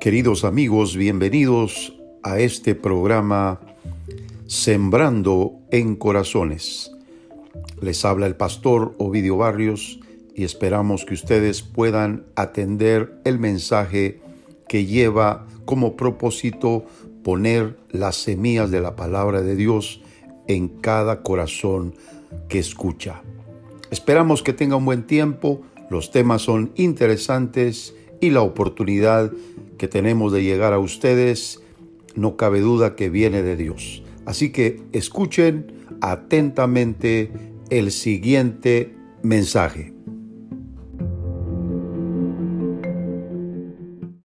Queridos amigos, bienvenidos a este programa Sembrando en Corazones. Les habla el pastor Ovidio Barrios y esperamos que ustedes puedan atender el mensaje que lleva como propósito poner las semillas de la palabra de Dios en cada corazón que escucha. Esperamos que tenga un buen tiempo, los temas son interesantes y la oportunidad que tenemos de llegar a ustedes no cabe duda que viene de Dios. Así que escuchen atentamente el siguiente mensaje.